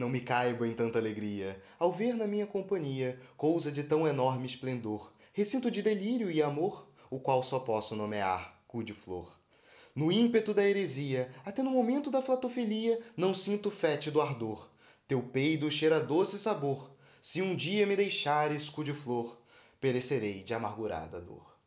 não me caibo em tanta alegria. Ao ver na minha companhia cousa de tão enorme esplendor recinto de delírio e amor o qual só posso nomear cu de flor. No ímpeto da heresia até no momento da flatofilia não sinto fétido ardor. Teu peido cheira doce sabor. Se um dia me deixares cu de flor perecerei de amargurada dor.